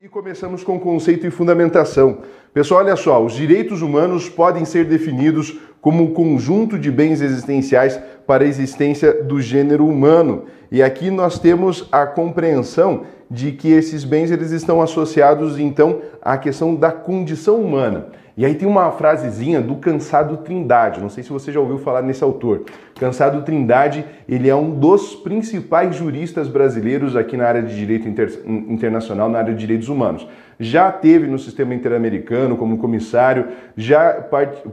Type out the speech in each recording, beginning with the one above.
E começamos com conceito e fundamentação. Pessoal, olha só, os direitos humanos podem ser definidos como um conjunto de bens existenciais para a existência do gênero humano. E aqui nós temos a compreensão de que esses bens eles estão associados então à questão da condição humana. E aí tem uma frasezinha do Cansado Trindade, não sei se você já ouviu falar nesse autor. Cansado Trindade, ele é um dos principais juristas brasileiros aqui na área de direito inter... internacional, na área de direitos humanos. Já teve no sistema interamericano como comissário, já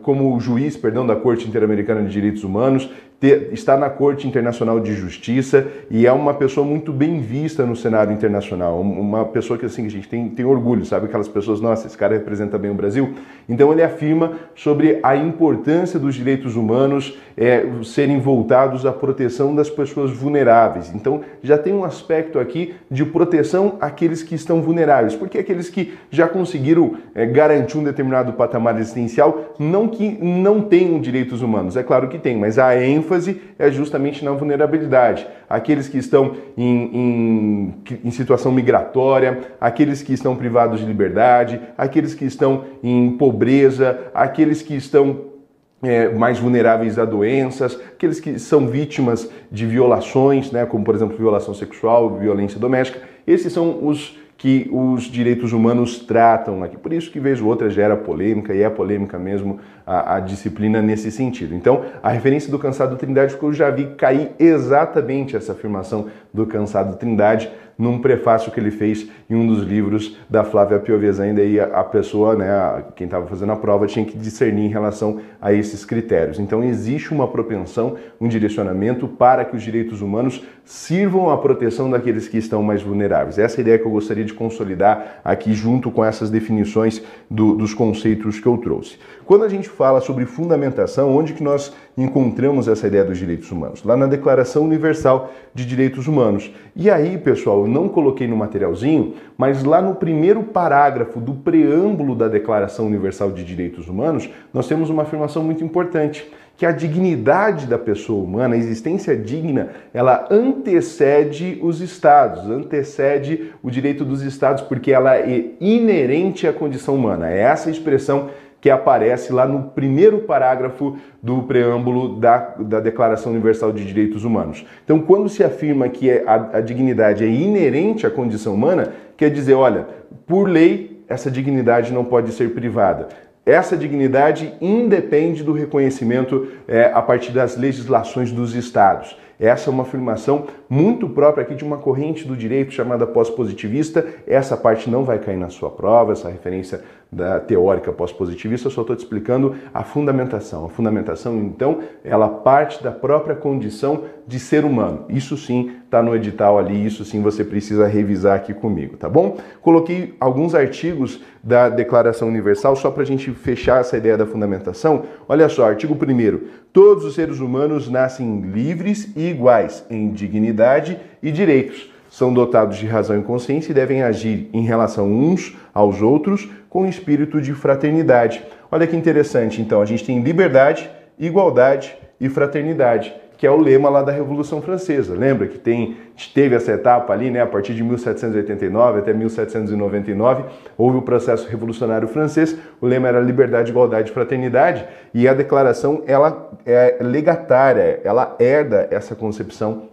como juiz, perdão, da Corte Interamericana de Direitos Humanos, está na Corte Internacional de Justiça e é uma pessoa muito bem vista no cenário internacional, uma pessoa que assim a gente tem, tem orgulho, sabe aquelas pessoas, nossa, esse cara representa bem o Brasil. Então ele afirma sobre a importância dos direitos humanos é, serem voltados à proteção das pessoas vulneráveis. Então já tem um aspecto aqui de proteção àqueles que estão vulneráveis, porque aqueles que já conseguiram é, garantir um determinado patamar existencial, não que não tenham direitos humanos, é claro que tem, mas a ênfase ênfase é justamente na vulnerabilidade. Aqueles que estão em, em, em, situação migratória, aqueles que estão privados de liberdade, aqueles que estão em pobreza, aqueles que estão é, mais vulneráveis a doenças, aqueles que são vítimas de violações, né, como por exemplo violação sexual, violência doméstica. Esses são os que os direitos humanos tratam aqui. Por isso que vez ou outra gera polêmica e é polêmica mesmo a, a, disciplina nesse sentido. Então, a referência do cansado Trindade, porque eu já vi cair exatamente essa afirmação do cansado Trindade num prefácio que ele fez em um dos livros da Flávia Piovesanda e a pessoa, né, quem estava fazendo a prova, tinha que discernir em relação a esses critérios. Então existe uma propensão, um direcionamento para que os direitos humanos sirvam à proteção daqueles que estão mais vulneráveis. Essa é a ideia que eu gostaria de consolidar aqui junto com essas definições do, dos conceitos que eu trouxe. Quando a gente fala sobre fundamentação, onde que nós encontramos essa ideia dos direitos humanos? Lá na Declaração Universal de Direitos Humanos. E aí, pessoal, eu não coloquei no materialzinho, mas lá no primeiro parágrafo do preâmbulo da Declaração Universal de Direitos Humanos, nós temos uma afirmação muito importante, que a dignidade da pessoa humana, a existência digna, ela antecede os estados, antecede o direito dos estados, porque ela é inerente à condição humana. É essa expressão que aparece lá no primeiro parágrafo do preâmbulo da, da Declaração Universal de Direitos Humanos. Então, quando se afirma que é, a, a dignidade é inerente à condição humana, quer dizer, olha, por lei, essa dignidade não pode ser privada. Essa dignidade independe do reconhecimento é, a partir das legislações dos estados. Essa é uma afirmação muito própria aqui de uma corrente do direito chamada pós-positivista. Essa parte não vai cair na sua prova, essa referência da teórica pós-positivista, eu só estou te explicando a fundamentação. A fundamentação, então, ela parte da própria condição de ser humano. Isso sim está no edital ali, isso sim você precisa revisar aqui comigo, tá bom? Coloquei alguns artigos da Declaração Universal só para a gente fechar essa ideia da fundamentação. Olha só, artigo 1 Todos os seres humanos nascem livres e iguais em dignidade e direitos são dotados de razão e consciência e devem agir em relação uns aos outros com espírito de fraternidade. Olha que interessante, então, a gente tem liberdade, igualdade e fraternidade, que é o lema lá da Revolução Francesa. Lembra que tem, teve essa etapa ali, né, a partir de 1789 até 1799, houve o processo revolucionário francês, o lema era liberdade, igualdade e fraternidade, e a declaração ela é legatária, ela herda essa concepção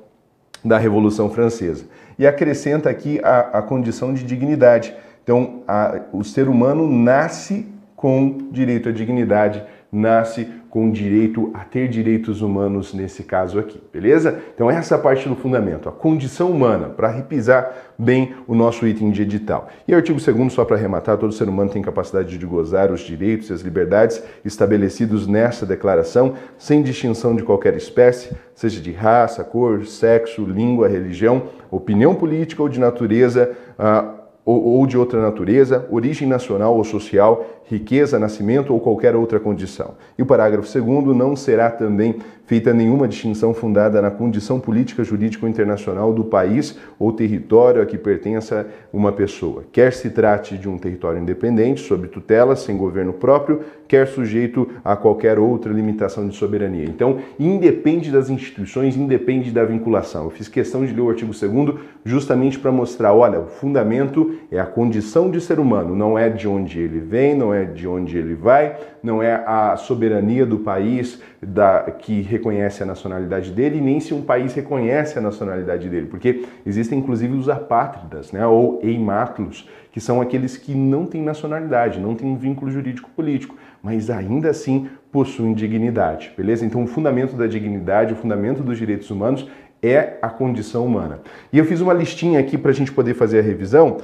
da Revolução Francesa e acrescenta aqui a, a condição de dignidade. Então, a, o ser humano nasce com direito à dignidade, nasce com direito a ter direitos humanos nesse caso aqui, beleza? Então essa parte do fundamento, a condição humana, para repisar bem o nosso item de edital. E artigo 2 só para arrematar, todo ser humano tem capacidade de gozar os direitos e as liberdades estabelecidos nessa declaração, sem distinção de qualquer espécie, seja de raça, cor, sexo, língua, religião, opinião política ou de natureza, uh, ou de outra natureza, origem nacional ou social, riqueza, nascimento ou qualquer outra condição. E o parágrafo segundo não será também feita nenhuma distinção fundada na condição política, jurídica internacional do país ou território a que pertença uma pessoa, quer se trate de um território independente, sob tutela, sem governo próprio, quer sujeito a qualquer outra limitação de soberania. Então, independe das instituições, independe da vinculação. Eu fiz questão de ler o artigo 2 justamente para mostrar, olha, o fundamento é a condição de ser humano, não é de onde ele vem, não é de onde ele vai, não é a soberania do país da, que reconhece a nacionalidade dele, nem se um país reconhece a nacionalidade dele, porque existem inclusive os apátridas, né, ou eimátulos, que são aqueles que não têm nacionalidade, não têm um vínculo jurídico político, mas ainda assim possuem dignidade, beleza? Então o fundamento da dignidade, o fundamento dos direitos humanos é a condição humana. E eu fiz uma listinha aqui para a gente poder fazer a revisão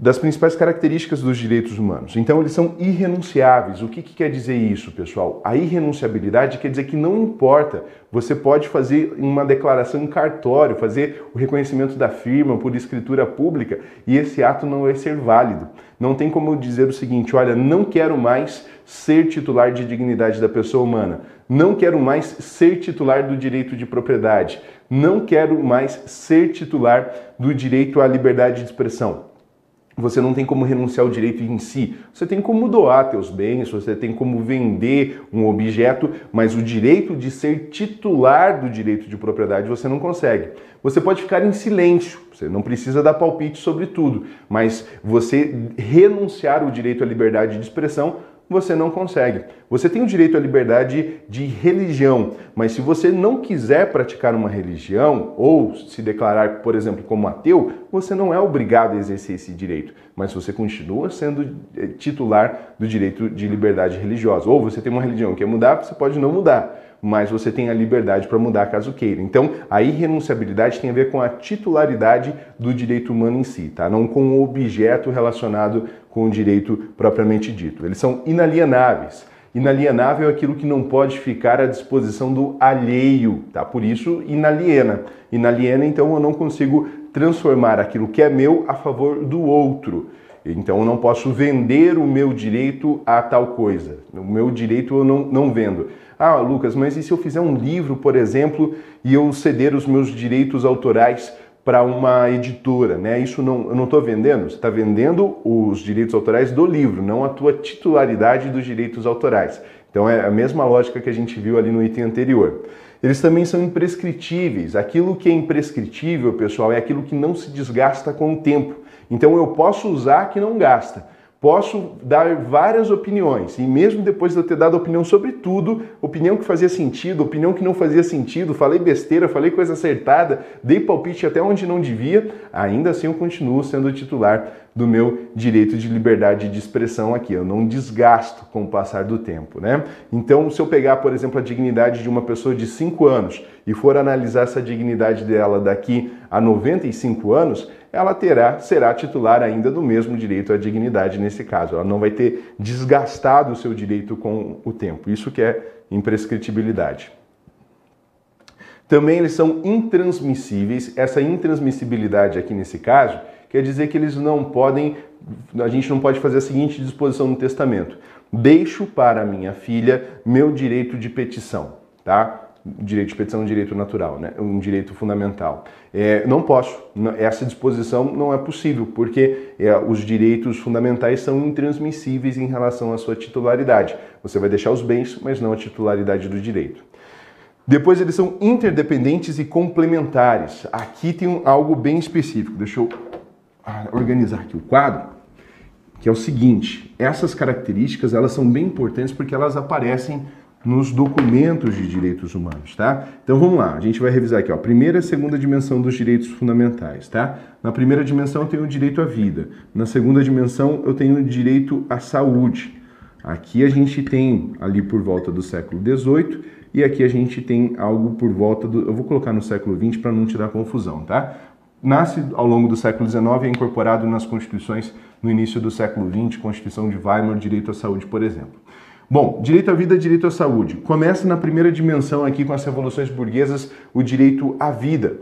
das principais características dos direitos humanos. Então, eles são irrenunciáveis. O que, que, quer dizer isso, pessoal? A irrenunciabilidade quer dizer que não importa, você pode fazer uma declaração em cartório, fazer o reconhecimento da firma por escritura pública e esse ato não vai ser válido. Não tem como dizer o seguinte: olha, não quero mais ser titular de dignidade da pessoa humana, não quero mais ser titular do direito de propriedade, não quero mais ser titular do direito à liberdade de expressão você não tem como renunciar ao direito em si. Você tem como doar teus bens, você tem como vender um objeto, mas o direito de ser titular do direito de propriedade você não consegue. Você pode ficar em silêncio, você não precisa dar palpite sobre tudo, mas você renunciar ao direito à liberdade de expressão você não consegue. Você tem o direito à liberdade de religião, mas se você não quiser praticar uma religião ou se declarar, por exemplo, como ateu, você não é obrigado a exercer esse direito, mas você continua sendo eh, titular do direito de liberdade religiosa. Ou você tem uma religião que quer mudar, você pode não mudar mas você tem a liberdade para mudar caso queira. Então, a irrenunciabilidade tem a ver com a titularidade do direito humano em si, tá? Não com o objeto relacionado com o direito propriamente dito. Eles são inalienáveis. Inalienável é aquilo que não pode ficar à disposição do alheio, tá? Por isso, inaliena. Inaliena, então eu não consigo transformar aquilo que é meu a favor do outro. Então eu não posso vender o meu direito a tal coisa. O meu direito eu não, não vendo. Ah, Lucas, mas e se eu fizer um livro, por exemplo, e eu ceder os meus direitos autorais para uma editora, né? Isso não, eu não estou vendendo. Você está vendendo os direitos autorais do livro, não a tua titularidade dos direitos autorais. Então é a mesma lógica que a gente viu ali no item anterior. Eles também são imprescritíveis. Aquilo que é imprescritível, pessoal, é aquilo que não se desgasta com o tempo. Então eu posso usar que não gasta. Posso dar várias opiniões, e mesmo depois de eu ter dado opinião sobre tudo, opinião que fazia sentido, opinião que não fazia sentido, falei besteira, falei coisa acertada, dei palpite até onde não devia, ainda assim eu continuo sendo titular do meu direito de liberdade de expressão aqui. Eu não desgasto com o passar do tempo, né? Então, se eu pegar, por exemplo, a dignidade de uma pessoa de 5 anos e for analisar essa dignidade dela daqui a 95 anos, ela terá, será titular ainda do mesmo direito à dignidade nesse caso. Ela não vai ter desgastado o seu direito com o tempo. Isso que é imprescritibilidade. Também eles são intransmissíveis. Essa intransmissibilidade aqui nesse caso quer dizer que eles não podem, a gente não pode fazer a seguinte disposição no testamento: deixo para minha filha meu direito de petição, tá? Direito de petição é um direito natural, né? um direito fundamental. É, não posso, essa disposição não é possível, porque é, os direitos fundamentais são intransmissíveis em relação à sua titularidade. Você vai deixar os bens, mas não a titularidade do direito. Depois eles são interdependentes e complementares. Aqui tem algo bem específico. Deixa eu ah, organizar aqui o quadro, que é o seguinte: essas características elas são bem importantes porque elas aparecem nos documentos de direitos humanos, tá? Então vamos lá, a gente vai revisar aqui, ó, primeira e segunda dimensão dos direitos fundamentais, tá? Na primeira dimensão eu tenho o direito à vida, na segunda dimensão eu tenho o direito à saúde. Aqui a gente tem ali por volta do século XVIII e aqui a gente tem algo por volta do, eu vou colocar no século XX para não te dar confusão, tá? Nasce ao longo do século XIX e é incorporado nas constituições no início do século XX, Constituição de Weimar, direito à saúde, por exemplo. Bom, direito à vida, direito à saúde. Começa na primeira dimensão aqui com as revoluções burguesas, o direito à vida.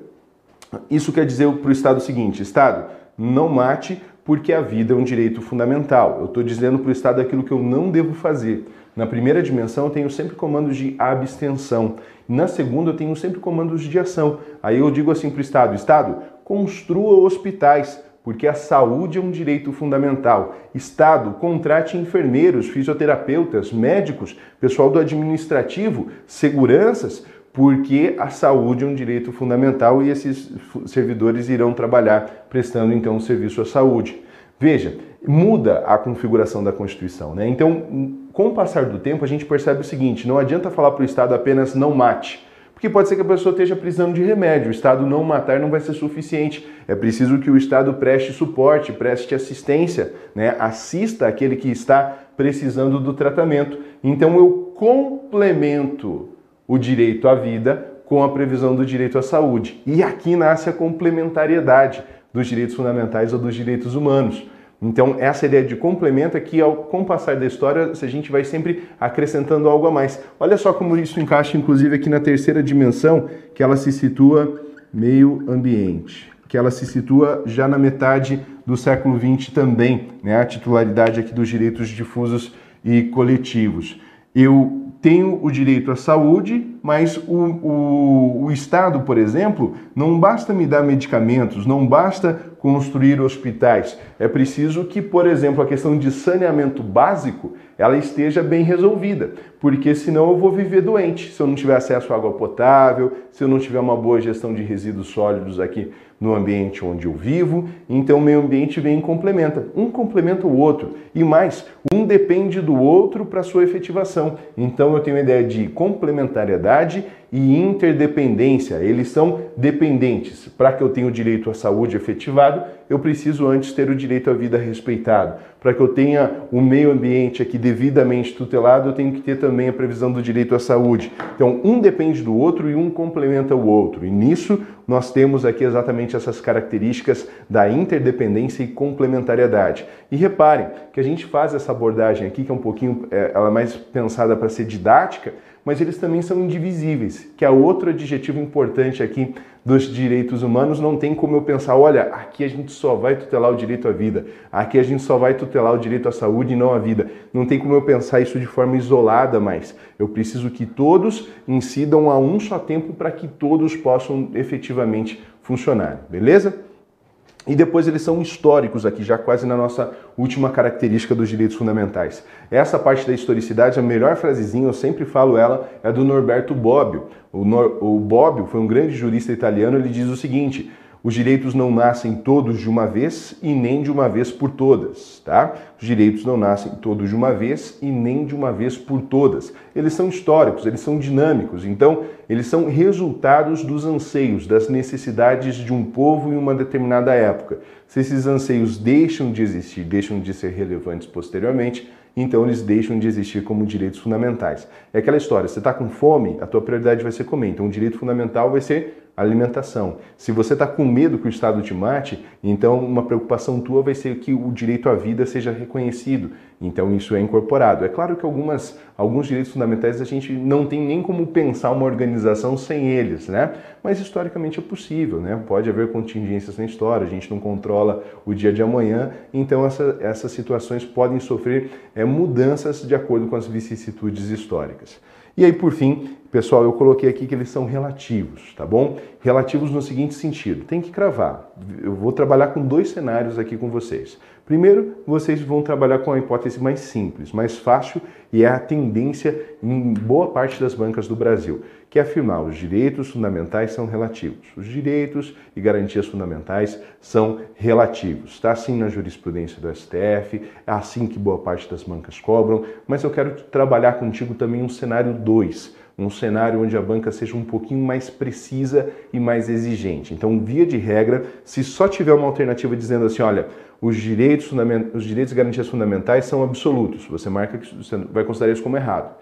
Isso quer dizer para o Estado o seguinte: Estado, não mate Porque a vida é um direito fundamental. Eu estou dizendo para o Estado aquilo que eu não devo fazer. Na primeira dimensão, eu tenho sempre comandos de abstenção. Na segunda, eu tenho sempre comandos de ação. Aí eu digo assim para o Estado: Estado, construa hospitais, porque a saúde é um direito fundamental. Estado, contrate enfermeiros, fisioterapeutas, médicos, pessoal do administrativo, seguranças, porque a saúde é um direito fundamental e esses servidores irão trabalhar prestando então um serviço à saúde. Veja, muda a configuração da Constituição, né? Então, com o passar do tempo, a gente percebe o seguinte: não adianta falar para o Estado apenas não mate porque pode ser que a pessoa esteja precisando de remédio. O Estado não matar não vai ser suficiente. É preciso que o Estado preste suporte, preste assistência, né? assista aquele que está precisando do tratamento. Então eu complemento o direito à vida com a previsão do direito à saúde. E aqui nasce a complementariedade dos direitos fundamentais ou dos direitos humanos. Então, essa ideia de complemento é que, ao, com o passar da história, a gente vai sempre acrescentando algo a mais. Olha só como isso encaixa, inclusive, aqui na terceira dimensão, que ela se situa meio ambiente, que ela se situa já na metade do século XX também, né? a titularidade aqui dos direitos difusos e coletivos. Eu tenho o direito à saúde, mas o, o, o, Estado, por exemplo, não basta me dar medicamentos, não basta construir hospitais. É preciso que, por exemplo, a questão de saneamento básico ela esteja bem resolvida, porque senão eu vou viver doente. Se eu não tiver acesso à água potável, se eu não tiver uma boa gestão de resíduos sólidos aqui no ambiente onde eu vivo, então o meio ambiente vem e complementa. Um complementa o outro. E mais, um depende do outro para sua efetivação. Então eu tenho a ideia de complementariedade e interdependência. Eles são dependentes. Para que eu tenha o direito à saúde efetivado, eu preciso antes ter o direito à vida respeitado. Para que eu tenha o meio ambiente aqui devidamente tutelado, eu tenho que ter também a previsão do direito à saúde. Então, um depende do outro e um complementa o outro. E nisso nós temos aqui exatamente essas características da interdependência e complementariedade. E reparem que a gente faz essa abordagem aqui, que é um pouquinho, é, ela é mais pensada para ser didática, mas eles também são indivisíveis, que é outro adjetivo importante aqui dos direitos humanos. Não tem como eu pensar, olha, aqui a gente só vai tutelar o direito à vida, aqui a gente só vai tutelar o direito à saúde e não à vida. Não tem como eu pensar isso de forma isolada mais. Eu preciso que todos incidam a um só tempo para que todos possam efetivamente funcionar, beleza? E depois eles são históricos aqui, já quase na nossa última característica dos direitos fundamentais. Essa parte da historicidade, a melhor frasezinha, eu sempre falo ela, é do Norberto Bobbio. O, Nor o Bobbio foi um grande jurista italiano, ele diz o seguinte: os direitos não nascem todos de uma vez e nem de uma vez por todas, tá? Os direitos não nascem todos de uma vez e nem de uma vez por todas. Eles são históricos, eles são dinâmicos, então eles são resultados dos anseios, das necessidades de um povo em uma determinada época. Se esses anseios deixam de existir, deixam de ser relevantes posteriormente, então eles deixam de existir como direitos fundamentais. É aquela história, você está com fome, a tua prioridade vai ser comer, então o direito fundamental vai ser alimentação. Se você está com medo que o Estado te mate, então uma preocupação tua vai ser que o direito à vida seja reconhecido. Então isso é incorporado. É claro que algumas, alguns direitos fundamentais a gente não tem nem como pensar uma organização sem eles, né? Mas historicamente é possível, né? Pode haver contingências na história, a gente não controla o dia de amanhã, então essa, essas situações podem sofrer é, mudanças de acordo com as vicissitudes históricas. E aí, por fim, pessoal, eu coloquei aqui que eles são relativos, tá bom? Relativos no seguinte sentido: tem que cravar. Eu vou trabalhar com dois cenários aqui com vocês. Primeiro, vocês vão trabalhar com a hipótese mais simples, mais fácil e é a tendência em boa parte das bancas do Brasil, que afirmar os direitos fundamentais são relativos. Os direitos e garantias fundamentais são relativos. Está assim na jurisprudência do STF, é assim que boa parte das bancas cobram, mas eu quero trabalhar contigo também um cenário 2 um cenário onde a banca seja um pouquinho mais precisa e mais exigente. Então, via de regra, se só tiver uma alternativa dizendo assim, olha, os direitos, os direitos e garantias fundamentais são absolutos, você marca que você vai considerar isso como errado.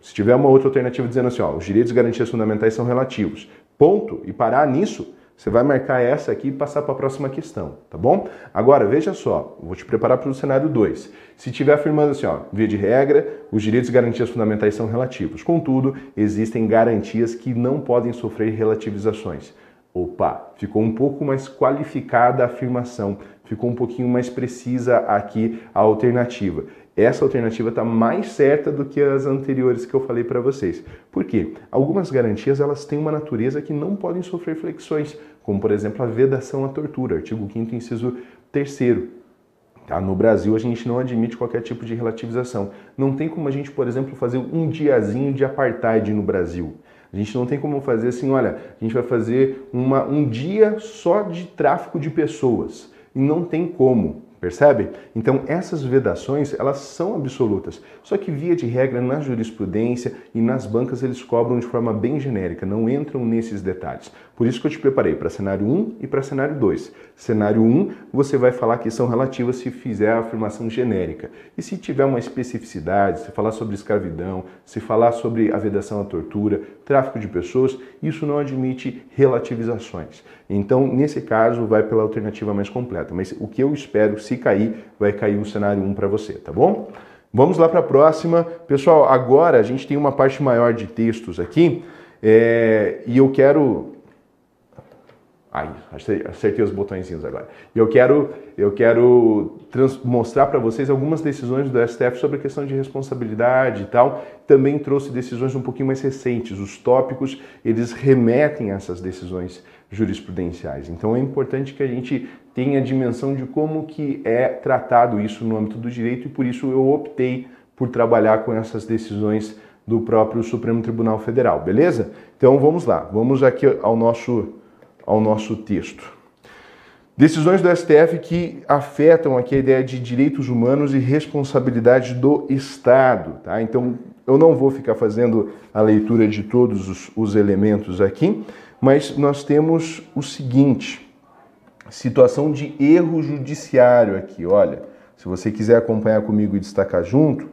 Se tiver uma outra alternativa dizendo assim, ó, os direitos e garantias fundamentais são relativos, ponto, e parar nisso, você vai marcar essa aqui e passar para a próxima questão, tá bom? Agora, veja só, vou te preparar para o cenário 2. Se estiver afirmando assim, ó, via de regra, os direitos e garantias fundamentais são relativos. Contudo, existem garantias que não podem sofrer relativizações. Opa, ficou um pouco mais qualificada a afirmação, ficou um pouquinho mais precisa aqui a alternativa. Essa alternativa está mais certa do que as anteriores que eu falei para vocês. Por quê? Algumas garantias elas têm uma natureza que não podem sofrer flexões, como por exemplo a vedação à tortura, artigo 5 inciso 3 Tá? No Brasil, a gente não admite qualquer tipo de relativização. Não tem como a gente, por exemplo, fazer um diazinho de apartheid no Brasil. A gente não tem como fazer assim, olha, a gente vai fazer uma, um dia só de tráfico de pessoas. E não tem como. Percebe? Então essas vedações, elas são absolutas. Só que via de regra na jurisprudência e nas bancas eles cobram de forma bem genérica, não entram nesses detalhes. Por isso que eu te preparei para cenário 1 e para cenário 2. Cenário 1, você vai falar que são relativas se fizer a afirmação genérica. E se tiver uma especificidade, se falar sobre escravidão, se falar sobre a vedação à tortura, tráfico de pessoas, isso não admite relativizações. Então, nesse caso, vai pela alternativa mais completa. Mas o que eu espero, se cair, vai cair o cenário 1 para você, tá bom? Vamos lá para a próxima. Pessoal, agora a gente tem uma parte maior de textos aqui. É, e eu quero Aí, acertei os botõezinhos agora. Eu quero, eu quero mostrar para vocês algumas decisões do STF sobre a questão de responsabilidade e tal. Também trouxe decisões um pouquinho mais recentes. Os tópicos, eles remetem a essas decisões jurisprudenciais. Então é importante que a gente tenha a dimensão de como que é tratado isso no âmbito do direito e por isso eu optei por trabalhar com essas decisões do próprio Supremo Tribunal Federal, beleza? Então vamos lá, vamos aqui ao nosso ao nosso texto. Decisões do STF que afetam aqui a ideia de direitos humanos e responsabilidade do Estado. Tá? Então, eu não vou ficar fazendo a leitura de todos os, os elementos aqui, mas nós temos o seguinte: situação de erro judiciário aqui. Olha, se você quiser acompanhar comigo e destacar junto,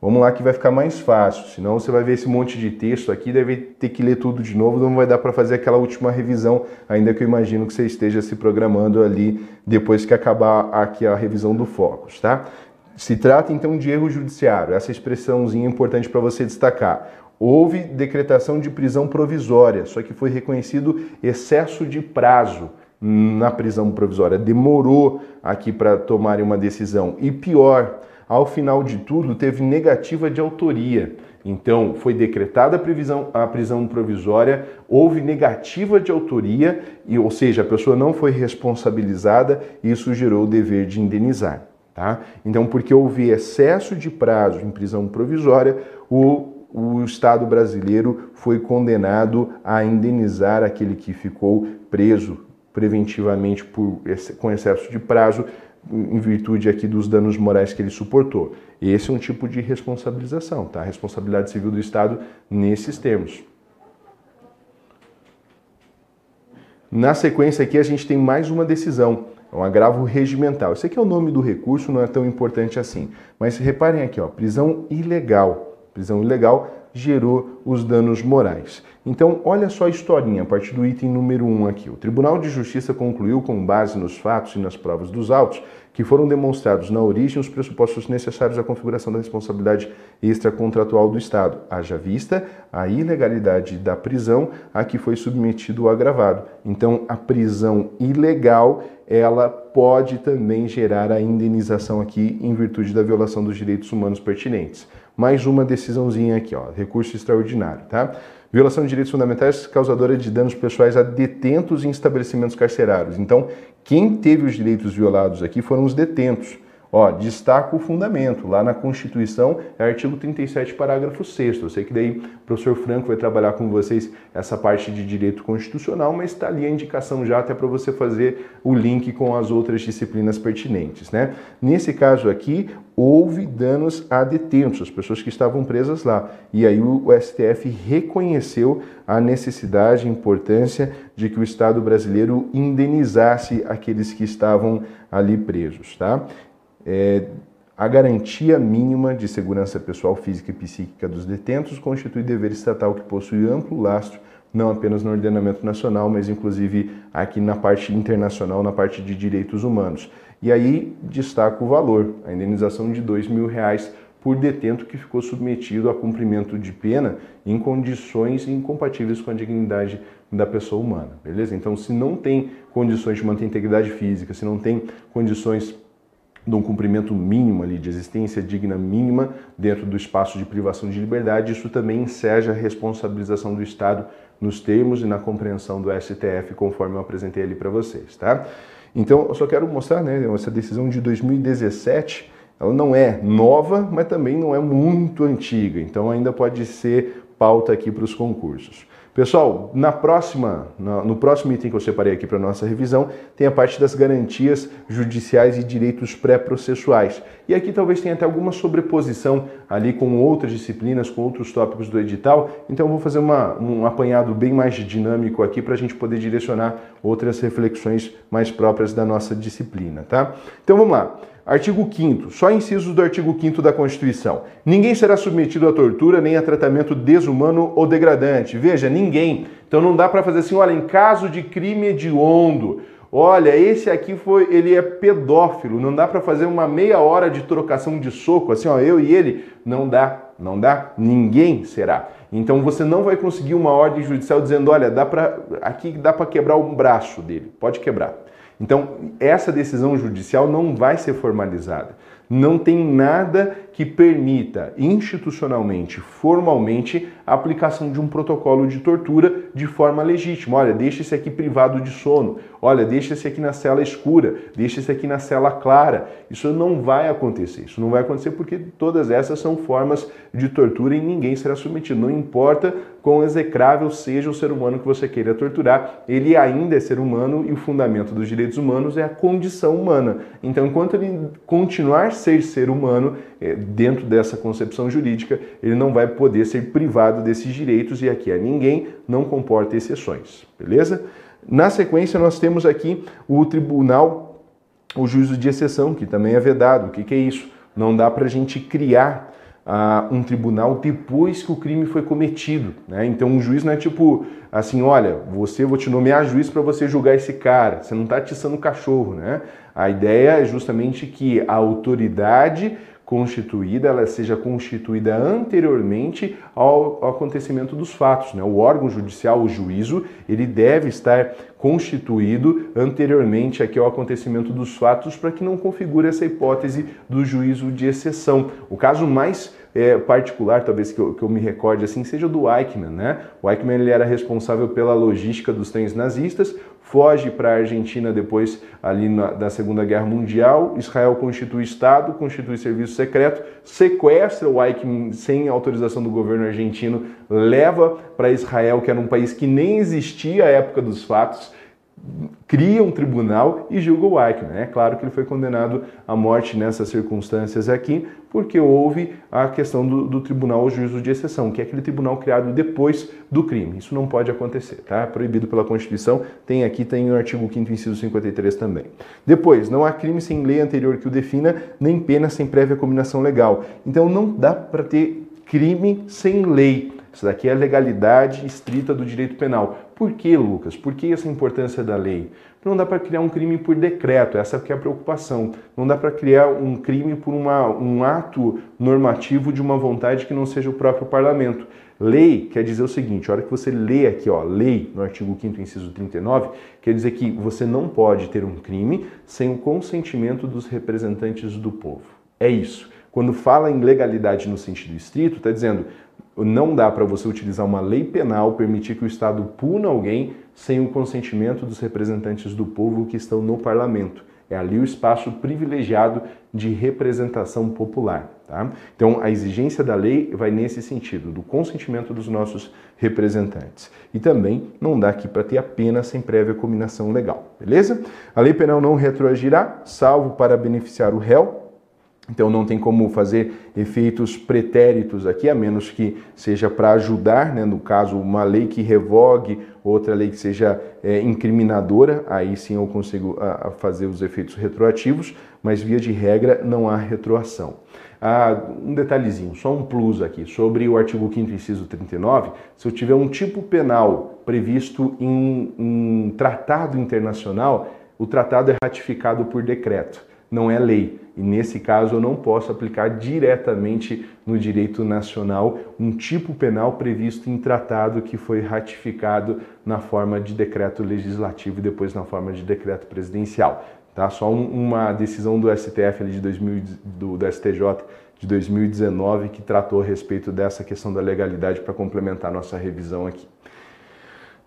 Vamos lá que vai ficar mais fácil, senão você vai ver esse monte de texto aqui, deve ter que ler tudo de novo, não vai dar para fazer aquela última revisão, ainda que eu imagino que você esteja se programando ali depois que acabar aqui a revisão do Focus, tá? Se trata então de erro judiciário, essa expressãozinha é importante para você destacar. Houve decretação de prisão provisória, só que foi reconhecido excesso de prazo na prisão provisória, demorou aqui para tomarem uma decisão. E pior, ao final de tudo, teve negativa de autoria. Então, foi decretada a, previsão, a prisão provisória, houve negativa de autoria, e, ou seja, a pessoa não foi responsabilizada e isso gerou o dever de indenizar. Tá? Então, porque houve excesso de prazo em prisão provisória, o, o Estado brasileiro foi condenado a indenizar aquele que ficou preso preventivamente por, com excesso de prazo em virtude aqui dos danos morais que ele suportou. Esse é um tipo de responsabilização, tá? Responsabilidade civil do Estado nesses termos. Na sequência aqui a gente tem mais uma decisão, é um agravo regimental. Esse aqui é o nome do recurso, não é tão importante assim. Mas reparem aqui, ó, prisão ilegal. Prisão ilegal gerou os danos morais. Então, olha só a historinha, a partir do item número 1 um aqui. O Tribunal de Justiça concluiu, com base nos fatos e nas provas dos autos, que foram demonstrados na origem os pressupostos necessários à configuração da responsabilidade extracontratual do Estado, haja vista a ilegalidade da prisão a que foi submetido o agravado. Então, a prisão ilegal, ela pode também gerar a indenização aqui em virtude da violação dos direitos humanos pertinentes mais uma decisãozinha aqui, ó, recurso extraordinário, tá? Violação de direitos fundamentais causadora de danos pessoais a detentos em estabelecimentos carcerários. Então, quem teve os direitos violados aqui foram os detentos. Ó, destaca o fundamento. Lá na Constituição é artigo 37, parágrafo 6. Eu sei que daí o professor Franco vai trabalhar com vocês essa parte de direito constitucional, mas está ali a indicação já até para você fazer o link com as outras disciplinas pertinentes. Né? Nesse caso aqui, houve danos a detentos, as pessoas que estavam presas lá. E aí o STF reconheceu a necessidade e importância de que o Estado brasileiro indenizasse aqueles que estavam ali presos. Tá? É, a garantia mínima de segurança pessoal, física e psíquica dos detentos constitui dever estatal que possui amplo lastro, não apenas no ordenamento nacional, mas inclusive aqui na parte internacional, na parte de direitos humanos. E aí destaca o valor, a indenização de mil reais por detento que ficou submetido a cumprimento de pena em condições incompatíveis com a dignidade da pessoa humana, beleza? Então, se não tem condições de manter integridade física, se não tem condições de um cumprimento mínimo ali, de existência digna mínima dentro do espaço de privação de liberdade, isso também enseja a responsabilização do Estado nos termos e na compreensão do STF, conforme eu apresentei ali para vocês, tá? Então, eu só quero mostrar, né, essa decisão de 2017, ela não é nova, mas também não é muito antiga, então ainda pode ser pauta aqui para os concursos. Pessoal, na próxima, no próximo item que eu separei aqui para nossa revisão, tem a parte das garantias judiciais e direitos pré-processuais. E aqui talvez tenha até alguma sobreposição ali com outras disciplinas, com outros tópicos do edital. Então eu vou fazer uma, um apanhado bem mais dinâmico aqui para a gente poder direcionar outras reflexões mais próprias da nossa disciplina, tá? Então vamos lá. Artigo 5 só incisos do artigo 5 da Constituição. Ninguém será submetido à tortura nem a tratamento desumano ou degradante. Veja, ninguém. Então não dá para fazer assim, olha, em caso de crime hediondo, olha, esse aqui foi, ele é pedófilo, não dá para fazer uma meia hora de trocação de soco, assim, ó, eu e ele, não dá, não dá, ninguém será. Então você não vai conseguir uma ordem judicial dizendo, olha, dá para aqui dá para quebrar um braço dele, pode quebrar. Então, essa decisão judicial não vai ser formalizada. Não tem nada que permita institucionalmente, formalmente, a aplicação de um protocolo de tortura de forma legítima. Olha, deixa esse aqui privado de sono. Olha, deixa esse aqui na cela escura. Deixa esse aqui na cela clara. Isso não vai acontecer. Isso não vai acontecer porque todas essas são formas de tortura e ninguém será submetido. Não importa quão execrável seja o ser humano que você queira torturar, ele ainda é ser humano e o fundamento dos direitos humanos é a condição humana. Então, enquanto ele continuar ser ser humano, é, dentro dessa concepção jurídica, ele não vai poder ser privado desses direitos e aqui a ninguém não comporta exceções, beleza? Na sequência, nós temos aqui o tribunal, o juízo de exceção, que também é vedado. O que, que é isso? Não dá para a gente criar uh, um tribunal depois que o crime foi cometido. Né? Então, um juiz não é tipo assim: olha, você vou te nomear juiz para você julgar esse cara. Você não está atiçando o cachorro. Né? A ideia é justamente que a autoridade constituída, ela seja constituída anteriormente ao, acontecimento dos fatos. Né? O órgão judicial, o juízo, ele deve estar constituído anteriormente aqui ao acontecimento dos fatos para que não configure essa hipótese do juízo de exceção. O caso mais é, particular, talvez que eu, que eu, me recorde assim, seja o do Eichmann, né? O Eichmann ele era responsável pela logística dos trens nazistas, foge para a Argentina depois ali na, da Segunda Guerra Mundial, Israel constitui Estado, constitui serviço secreto, sequestra o Eichmann sem autorização do governo argentino, leva para Israel, que era um país que nem existia à época dos fatos, cria um tribunal e julga o Eichmann. É claro que ele foi condenado à morte nessas circunstâncias aqui, porque houve a questão do, do tribunal ou juízo de exceção, que é aquele tribunal criado depois do crime. Isso não pode acontecer, tá? É proibido pela Constituição. Tem aqui, tem o artigo 5 inciso 53 também. Depois, não há crime sem lei anterior que o defina, nem pena sem prévia combinação legal. Então não dá para ter crime sem lei. Isso daqui é a legalidade estrita do direito penal. Por que, Lucas? Por que essa importância da lei? Não dá para criar um crime por decreto, essa que é a preocupação. Não dá para criar um crime por uma, um ato normativo de uma vontade que não seja o próprio parlamento. Lei quer dizer o seguinte, a hora que você lê aqui, ó, lei, no artigo 5º, inciso 39, quer dizer que você não pode ter um crime sem o consentimento dos representantes do povo. É isso. Quando fala em legalidade no sentido estrito, está dizendo não dá para você utilizar uma lei penal, permitir que o Estado puna alguém sem o consentimento dos representantes do povo que estão no parlamento. É ali o espaço privilegiado de representação popular. Tá? Então, a exigência da lei vai nesse sentido, do consentimento dos nossos representantes. E também não dá aqui para ter a pena sem prévia combinação legal, beleza? A lei penal não retroagirá, salvo para beneficiar o réu, então não tem como fazer efeitos pretéritos aqui, a menos que seja para ajudar, né? no caso, uma lei que revogue, outra lei que seja é, incriminadora, aí sim eu consigo a, a fazer os efeitos retroativos, mas via de regra não há retroação. Ah, um detalhezinho, só um plus aqui, sobre o artigo 5 inciso 39, se eu tiver um tipo penal previsto em um tratado internacional, o tratado é ratificado por decreto. não é lei. E nesse caso eu não posso aplicar diretamente no direito nacional um tipo penal previsto em tratado que foi ratificado na forma de decreto legislativo e depois na forma de decreto presidencial. Tá? Só um, uma decisão do STF de 2000, do, do STJ de 2019 que tratou a respeito dessa questão da legalidade para complementar nossa revisão aqui.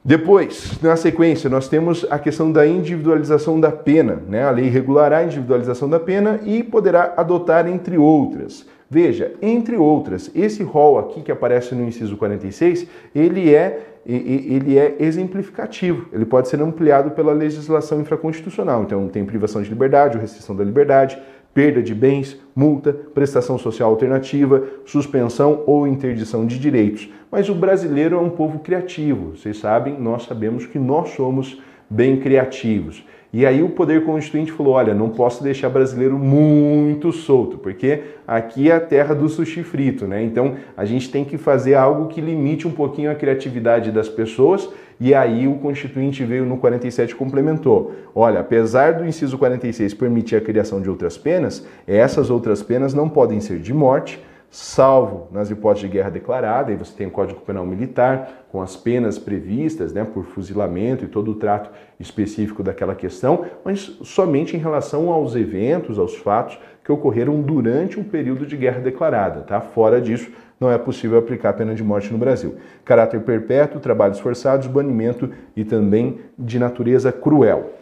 Depois, na sequência, nós temos a questão da individualização da pena. Né? A lei regulará a individualização da pena e poderá adotar, entre outras. Veja, entre outras, esse rol aqui que aparece no inciso 46, ele é, ele é exemplificativo. Ele pode ser ampliado pela legislação infraconstitucional. Então, tem privação de liberdade ou restrição da liberdade, perda de bens, multa, prestação social alternativa, suspensão ou interdição de direitos. Mas o brasileiro é um povo criativo. Vocês sabem, nós sabemos que nós somos bem criativos. E aí o Poder Constituinte falou: olha, não posso deixar brasileiro muito solto, porque aqui é a terra do sushi frito, né? Então a gente tem que fazer algo que limite um pouquinho a criatividade das pessoas. E aí o Constituinte veio no 47 e complementou: olha, apesar do inciso 46 permitir a criação de outras penas, essas outras penas não podem ser de morte salvo nas hipóteses de guerra declarada, aí você tem o Código Penal Militar, com as penas previstas né, por fuzilamento e todo o trato específico daquela questão, mas somente em relação aos eventos, aos fatos que ocorreram durante um período de guerra declarada. Tá? Fora disso, não é possível aplicar a pena de morte no Brasil. Caráter perpétuo, trabalhos forçados, banimento e também de natureza cruel.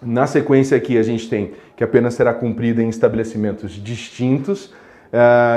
Na sequência aqui a gente tem que a pena será cumprida em estabelecimentos distintos,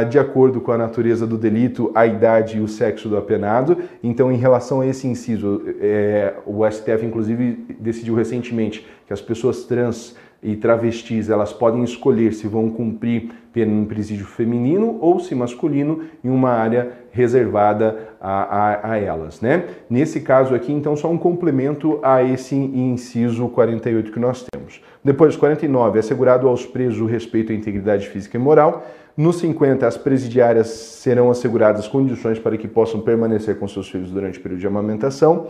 de acordo com a natureza do delito, a idade e o sexo do apenado. Então, em relação a esse inciso, é, o STF, inclusive, decidiu recentemente que as pessoas trans e travestis elas podem escolher se vão cumprir pena em presídio feminino ou se masculino em uma área reservada a, a, a, elas, né? Nesse caso aqui, então, só um complemento a esse inciso 48 que nós temos. Depois, 49, é assegurado aos presos o respeito à integridade física e moral. No 50, as presidiárias serão asseguradas condições para que possam permanecer com seus filhos durante o período de amamentação.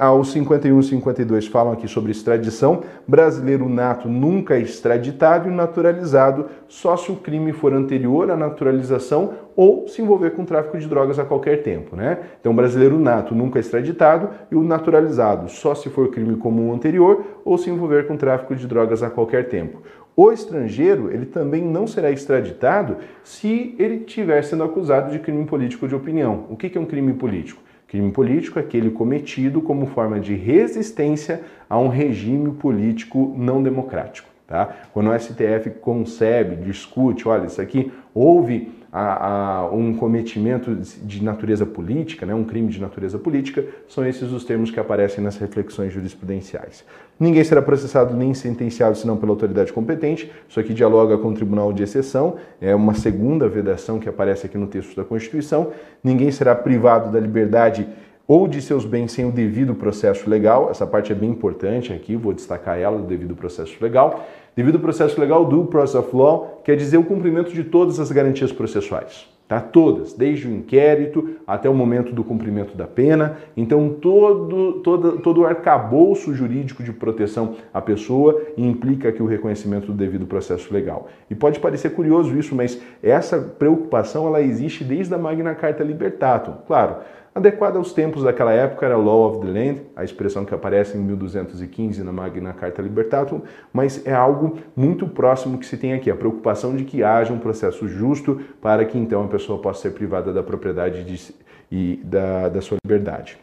Aos 51 e 52 falam aqui sobre extradição. Brasileiro nato nunca é extraditado e naturalizado só se o crime for anterior à naturalização ou se envolver com tráfico de drogas a qualquer tempo, né? Então, brasileiro nato nunca é extraditado e o naturalizado só se for crime comum anterior ou se envolver com tráfico de drogas a qualquer tempo. O estrangeiro, ele também não será extraditado se ele estiver sendo acusado de crime político de opinião. O que é um crime político? Crime político é aquele cometido como forma de resistência a um regime político não democrático. Tá? Quando o STF concebe, discute, olha, isso aqui houve a, a, um cometimento de natureza política, né, um crime de natureza política, são esses os termos que aparecem nas reflexões jurisprudenciais. Ninguém será processado nem sentenciado senão pela autoridade competente. Isso aqui dialoga com o tribunal de exceção, é uma segunda vedação que aparece aqui no texto da Constituição. Ninguém será privado da liberdade ou de seus bens sem o devido processo legal. Essa parte é bem importante aqui, vou destacar ela, o devido processo legal. Devido processo legal, do process of law, quer dizer o cumprimento de todas as garantias processuais tá? Todas, desde o inquérito até o momento do cumprimento da pena. Então, todo, todo, todo o arcabouço jurídico de proteção à pessoa implica aqui o reconhecimento do devido processo legal. E pode parecer curioso isso, mas essa preocupação ela existe desde a Magna Carta Libertatum. Claro, adequada aos tempos daquela época, era Law of the Land, a expressão que aparece em 1215 na Magna Carta Libertatum, mas é algo muito próximo que se tem aqui, a preocupação de que haja um processo justo para que então a pessoa possa ser privada da propriedade de, e da, da sua liberdade.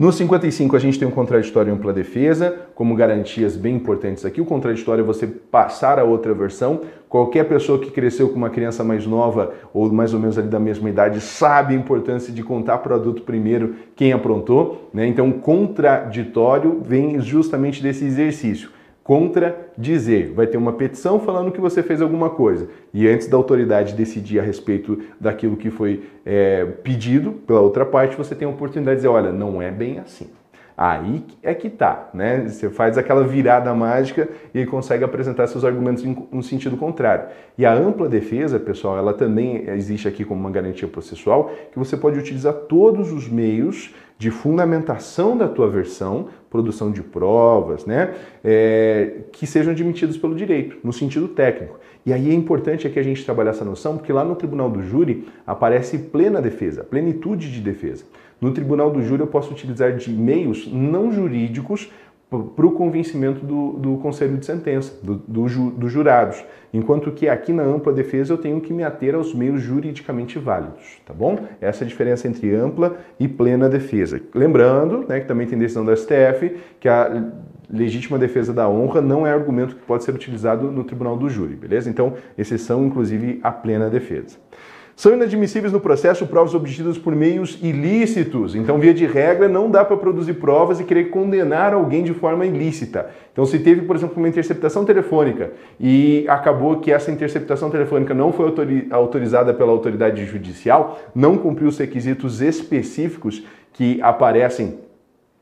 No 55, a gente tem um contraditório e ampla defesa, como garantias bem importantes aqui. O contraditório é você passar a outra versão. Qualquer pessoa que cresceu com uma criança mais nova ou mais ou menos ali da mesma idade sabe a importância de contar para o adulto primeiro quem aprontou. Né? Então, contraditório vem justamente desse exercício contradizer. Vai ter uma petição falando que você fez alguma coisa. E antes da autoridade decidir a respeito daquilo que foi é, pedido pela outra parte, você tem a oportunidade de dizer: olha, não é bem assim. Aí é que tá, né? Você faz aquela virada mágica e consegue apresentar seus argumentos em um sentido contrário. E a ampla defesa, pessoal, ela também existe aqui como uma garantia processual que você pode utilizar todos os meios de fundamentação da tua versão, produção de provas, né, é, que sejam admitidos pelo direito, no sentido técnico. E aí é importante que a gente trabalhar essa noção, porque lá no tribunal do júri aparece plena defesa, plenitude de defesa. No tribunal do júri eu posso utilizar de meios não jurídicos para o convencimento do, do, conselho de sentença, do, do, dos jurados. Enquanto que aqui na ampla defesa eu tenho que me ater aos meios juridicamente válidos, tá bom? Essa é a diferença entre ampla e plena defesa. Lembrando, né, que também tem decisão da STF, que a legítima defesa da honra não é argumento que pode ser utilizado no tribunal do júri, beleza? Então, exceção, inclusive, a plena defesa. São inadmissíveis no processo provas obtidas por meios ilícitos. Então, via de regra, não dá para produzir provas e querer condenar alguém de forma ilícita. Então, se teve, por exemplo, uma interceptação telefônica e acabou que essa interceptação telefônica não foi autorizada pela autoridade judicial, não cumpriu os requisitos específicos que aparecem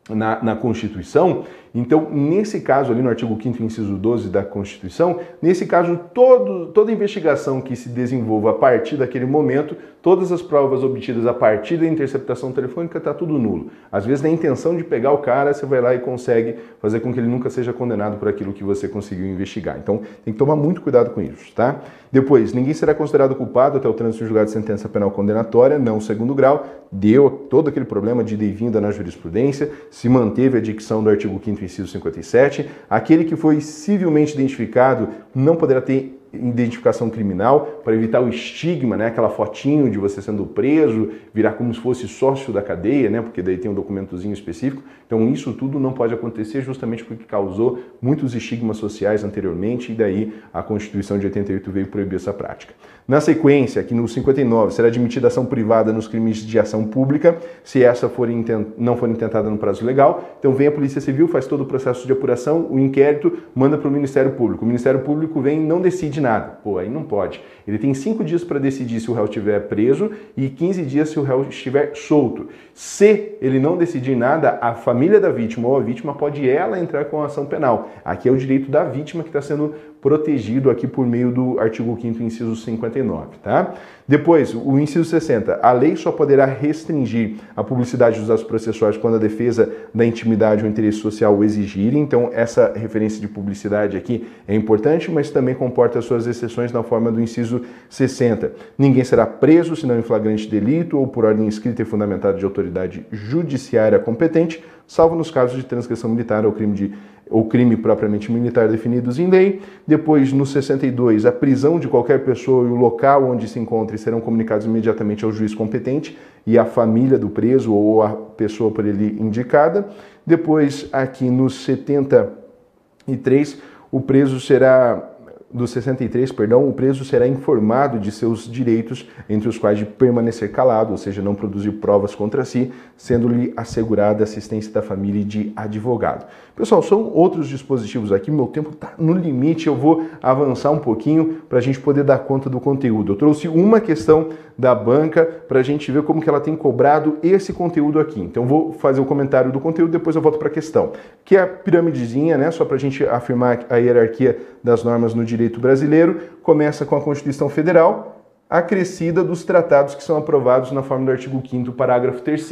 na, na, Constituição. Então, nesse caso, ali no artigo 5 inciso 12 da Constituição, nesse caso, todo, toda investigação que se desenvolva a partir daquele momento, todas as provas obtidas a partir da interceptação telefônica, está tudo nulo. Às vezes, na intenção de pegar o cara, você vai lá e consegue fazer com que ele nunca seja condenado por aquilo que você conseguiu investigar. Então, tem que tomar muito cuidado com isso, tá? Depois, ninguém será considerado culpado até o trânsito julgado de sentença penal condenatória, não segundo grau, deu todo aquele problema de ir vinda na jurisprudência, se manteve a dicção do artigo 5 inciso 57. Aquele que foi civilmente identificado não poderá ter identificação criminal para evitar o estigma, né? Aquela fotinho de você sendo preso, virar como se fosse sócio da cadeia, né? Porque daí tem um documentozinho específico. Então isso tudo não pode acontecer justamente porque causou muitos estigmas sociais anteriormente e daí a Constituição de 88 veio proibir essa prática. Na sequência, aqui no 59, será admitida ação privada nos crimes de ação pública, se essa for não for intentada no prazo legal. Então vem a Polícia Civil, faz todo o processo de apuração, o inquérito, manda para o Ministério Público. O Ministério Público vem e não decide nada. Pô, aí não pode. Ele tem cinco dias para decidir se o réu estiver preso e 15 dias se o réu estiver solto. Se ele não decidir nada, a família da vítima ou a vítima pode ela entrar com a ação penal. Aqui é o direito da vítima que está sendo protegido aqui por meio do artigo 5 inciso 59, tá? Depois, o inciso 60. A lei só poderá restringir a publicidade dos atos processuais quando a defesa da intimidade ou interesse social o exigirem. Então, essa referência de publicidade aqui é importante, mas também comporta suas exceções na forma do inciso 60. Ninguém será preso senão em flagrante delito ou por ordem escrita e fundamentada de autoridade judiciária competente, salvo nos casos de transgressão militar ou crime de ou crime propriamente militar definidos em lei. Depois, no 62, a prisão de qualquer pessoa e o local onde se encontre serão comunicados imediatamente ao juiz competente e à família do preso ou à pessoa por ele indicada. Depois, aqui no 73, o preso será do 63, perdão, o preso será informado de seus direitos, entre os quais de permanecer calado, ou seja, não produzir provas contra si, sendo-lhe assegurada assistência da família e de advogado. Pessoal, são outros dispositivos aqui, meu tempo está no limite, eu vou avançar um pouquinho para a gente poder dar conta do conteúdo. Eu trouxe uma questão da banca para a gente ver como que ela tem cobrado esse conteúdo aqui. Então vou fazer o comentário do conteúdo, depois eu volto para a questão. Que é a piramidezinha, né, só para a gente afirmar a hierarquia das normas no direito brasileiro, começa com a Constituição Federal, acrescida dos tratados que são aprovados na forma do artigo 5º, parágrafo 3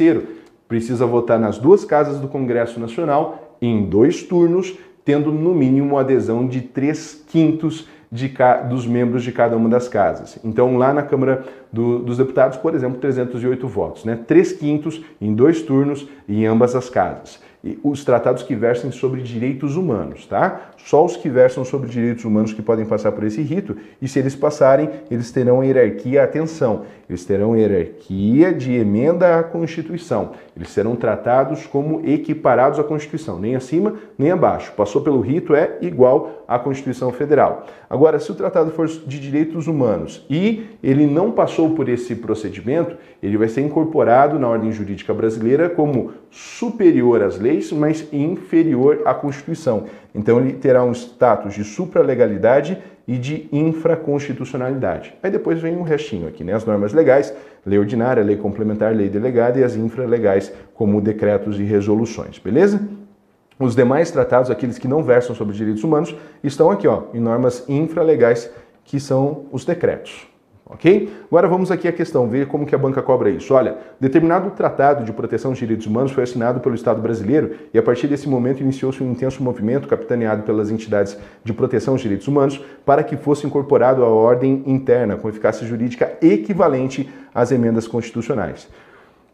Precisa votar nas duas casas do Congresso Nacional em dois turnos, tendo no mínimo adesão de três quintos de, dos membros de cada uma das casas. Então, lá na Câmara do, dos Deputados, por exemplo, 308 votos, né? Três quintos em dois turnos em ambas as casas os tratados que versem sobre direitos humanos, tá? Só os que versam sobre direitos humanos que podem passar por esse rito, e se eles passarem, eles terão hierarquia, atenção, eles terão hierarquia de emenda à Constituição. Eles serão tratados como equiparados à Constituição, nem acima nem abaixo. Passou pelo rito é igual à Constituição Federal. Agora, se o tratado for de direitos humanos e ele não passou por esse procedimento, ele vai ser incorporado na ordem jurídica brasileira como superior às leis, mas inferior à Constituição. Então, ele terá um status de supralegalidade e de infraconstitucionalidade. Aí depois vem um restinho aqui, né? As normas legais, lei ordinária, lei complementar, lei delegada e as infralegais, como decretos e resoluções, beleza? Os demais tratados, aqueles que não versam sobre direitos humanos, estão aqui, ó, em normas infralegais, que são os decretos. Ok? Agora vamos aqui à questão, ver como que a banca cobra isso. Olha, determinado tratado de proteção dos direitos humanos foi assinado pelo Estado brasileiro e a partir desse momento iniciou-se um intenso movimento capitaneado pelas entidades de proteção dos direitos humanos para que fosse incorporado à ordem interna com eficácia jurídica equivalente às emendas constitucionais.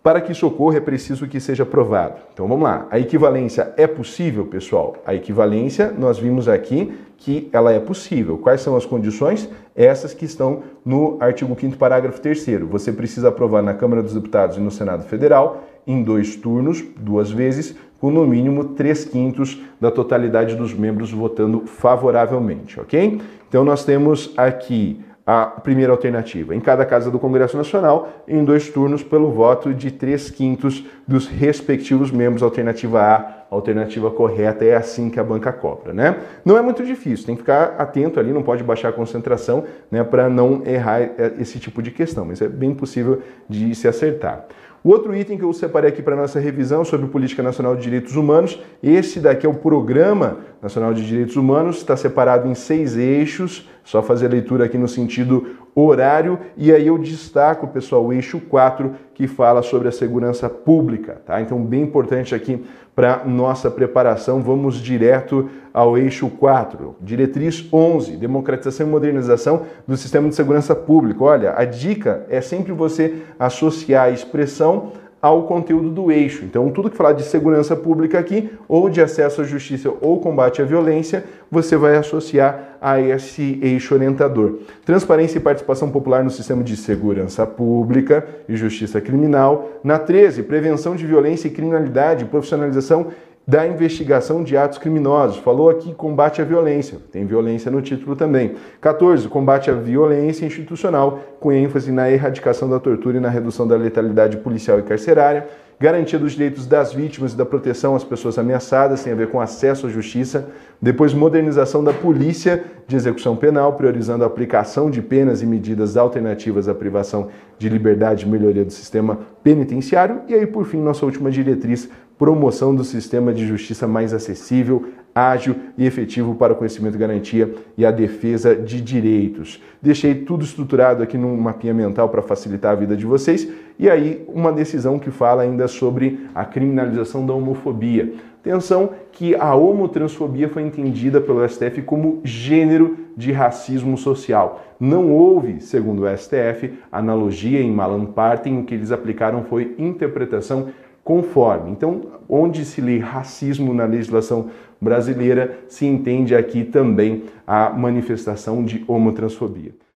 Para que isso ocorra, é preciso que seja provado. Então vamos lá. A equivalência é possível, pessoal? A equivalência, nós vimos aqui que ela é possível. Quais são as condições? Essas que estão no artigo 5 parágrafo 3 Você precisa aprovar na Câmara dos Deputados e no Senado Federal em dois turnos, duas vezes, com no mínimo 3 quintos da totalidade dos membros votando favoravelmente, ok? Então nós temos aqui a primeira alternativa. Em cada casa do Congresso Nacional, em dois turnos, pelo voto de três quintos dos respectivos membros. Alternativa A, alternativa correta, é assim que a banca cobra, né? Não é muito difícil, tem que ficar atento ali, não pode baixar a concentração, né, para não errar é, esse tipo de questão, mas é bem possível de se acertar. O outro item que eu separei aqui para nossa revisão sobre Política Nacional de Direitos Humanos, esse daqui é o Programa Nacional de Direitos Humanos, está separado em seis eixos, só fazer a leitura aqui no sentido horário, e aí eu destaco, pessoal, o eixo 4, que fala sobre a segurança pública, tá? Então, bem importante aqui para nossa preparação, vamos direto ao eixo 4. Diretriz 11, democratização e modernização do sistema de segurança pública. Olha, a dica é sempre você associar a expressão ao conteúdo do eixo. Então, tudo que falar de segurança pública aqui, ou de acesso à justiça ou combate à violência, você vai associar a esse eixo orientador. Transparência e participação popular no sistema de segurança pública e justiça criminal. Na 13, prevenção de violência e criminalidade, profissionalização da investigação de atos criminosos. Falou aqui combate à violência, tem violência no título também. 14, combate à violência institucional, com ênfase na erradicação da tortura e na redução da letalidade policial e carcerária. Garantia dos direitos das vítimas e da proteção às pessoas ameaçadas, tem a ver com acesso à justiça. Depois, modernização da polícia de execução penal, priorizando a aplicação de penas e medidas alternativas à privação de liberdade e melhoria do sistema penitenciário. E aí, por fim, nossa última diretriz, promoção do sistema de justiça mais acessível, ágil e efetivo para o conhecimento, garantia e a defesa de direitos. Deixei tudo estruturado aqui num mapinha mental para facilitar a vida de vocês e aí uma decisão que fala ainda sobre a criminalização da homofobia. Atenção que a homotransfobia foi entendida pelo STF como gênero de racismo social. Não houve, segundo o STF, analogia em Malan Partem, o que eles aplicaram foi interpretação conforme. Então, onde se lê racismo na legislação brasileira, se entende aqui também a manifestação de homotransfobia.